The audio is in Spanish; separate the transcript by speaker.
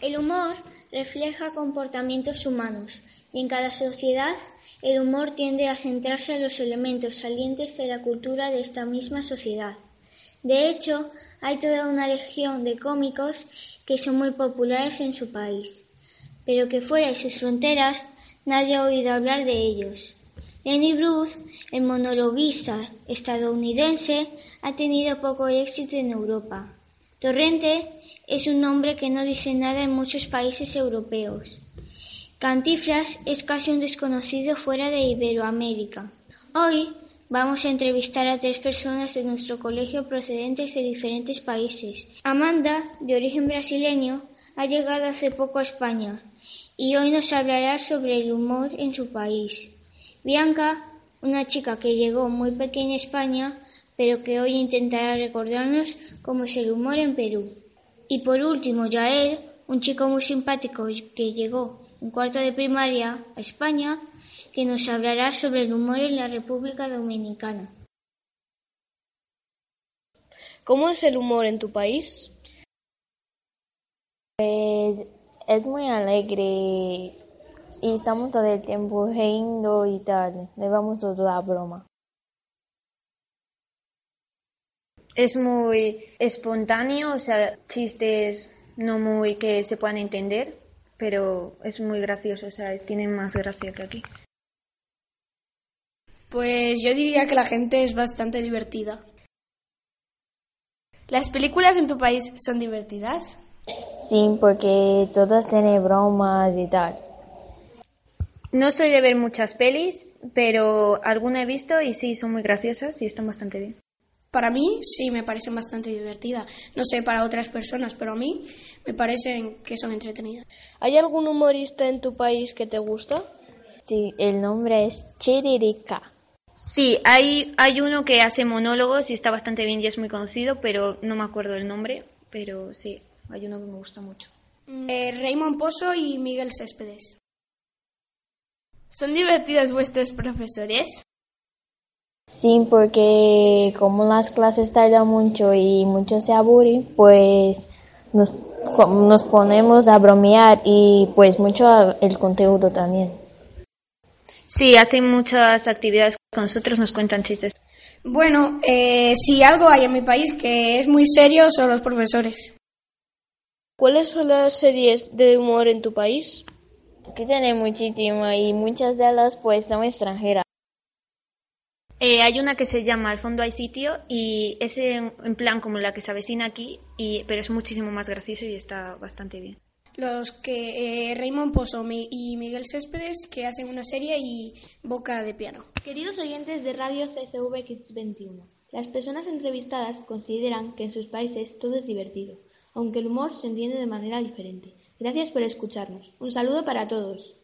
Speaker 1: El humor refleja comportamientos humanos y en cada sociedad el humor tiende a centrarse en los elementos salientes de la cultura de esta misma sociedad. De hecho, hay toda una legión de cómicos que son muy populares en su país, pero que fuera de sus fronteras nadie ha oído hablar de ellos. Lenny Bruce, el monologuista estadounidense, ha tenido poco éxito en Europa. Torrente es un nombre que no dice nada en muchos países europeos. Cantiflas es casi un desconocido fuera de Iberoamérica. Hoy vamos a entrevistar a tres personas de nuestro colegio procedentes de diferentes países. Amanda, de origen brasileño, ha llegado hace poco a España y hoy nos hablará sobre el humor en su país. Bianca, una chica que llegó muy pequeña a España, pero que hoy intentará recordarnos cómo es el humor en Perú. Y por último, Yael, un chico muy simpático que llegó en cuarto de primaria a España, que nos hablará sobre el humor en la República Dominicana.
Speaker 2: ¿Cómo es el humor en tu país?
Speaker 3: Pues es muy alegre y estamos todo el tiempo riendo y tal. Le vamos todo a broma.
Speaker 4: Es muy espontáneo, o sea, chistes no muy que se puedan entender, pero es muy gracioso, o sea, tiene más gracia que aquí.
Speaker 2: Pues yo diría que la gente es bastante divertida. ¿Las películas en tu país son divertidas?
Speaker 3: Sí, porque todas tienen bromas y tal.
Speaker 4: No soy de ver muchas pelis, pero alguna he visto y sí, son muy graciosas y están bastante bien.
Speaker 2: Para mí sí me parecen bastante divertidas. No sé para otras personas, pero a mí me parecen que son entretenidas. ¿Hay algún humorista en tu país que te gusta?
Speaker 3: Sí, el nombre es Chiririca.
Speaker 4: Sí, hay, hay uno que hace monólogos y está bastante bien y es muy conocido, pero no me acuerdo el nombre, pero sí, hay uno que me gusta mucho.
Speaker 2: Eh, Raymond Pozo y Miguel Céspedes. ¿Son divertidos vuestros profesores?
Speaker 3: Sí, porque como las clases tardan mucho y mucho se aburren, pues nos, nos ponemos a bromear y pues mucho el contenido también.
Speaker 4: Sí, hacen muchas actividades con nosotros, nos cuentan chistes.
Speaker 2: Bueno, eh, si algo hay en mi país que es muy serio son los profesores. ¿Cuáles son las series de humor en tu país?
Speaker 3: Aquí tiene muchísimo y muchas de ellas pues son extranjeras.
Speaker 4: Eh, hay una que se llama Al fondo hay sitio y es en, en, plan como la que se avecina aquí, y, pero es muchísimo más gracioso y está bastante bien.
Speaker 2: Los que eh, Raymond Pozo y Miguel Céspedes que hacen una serie y Boca de Piano.
Speaker 5: Queridos oyentes de Radio CCV Kids 21, las personas entrevistadas consideran que en sus países todo es divertido, aunque el humor se entiende de manera diferente. Gracias por escucharnos. Un saludo para todos.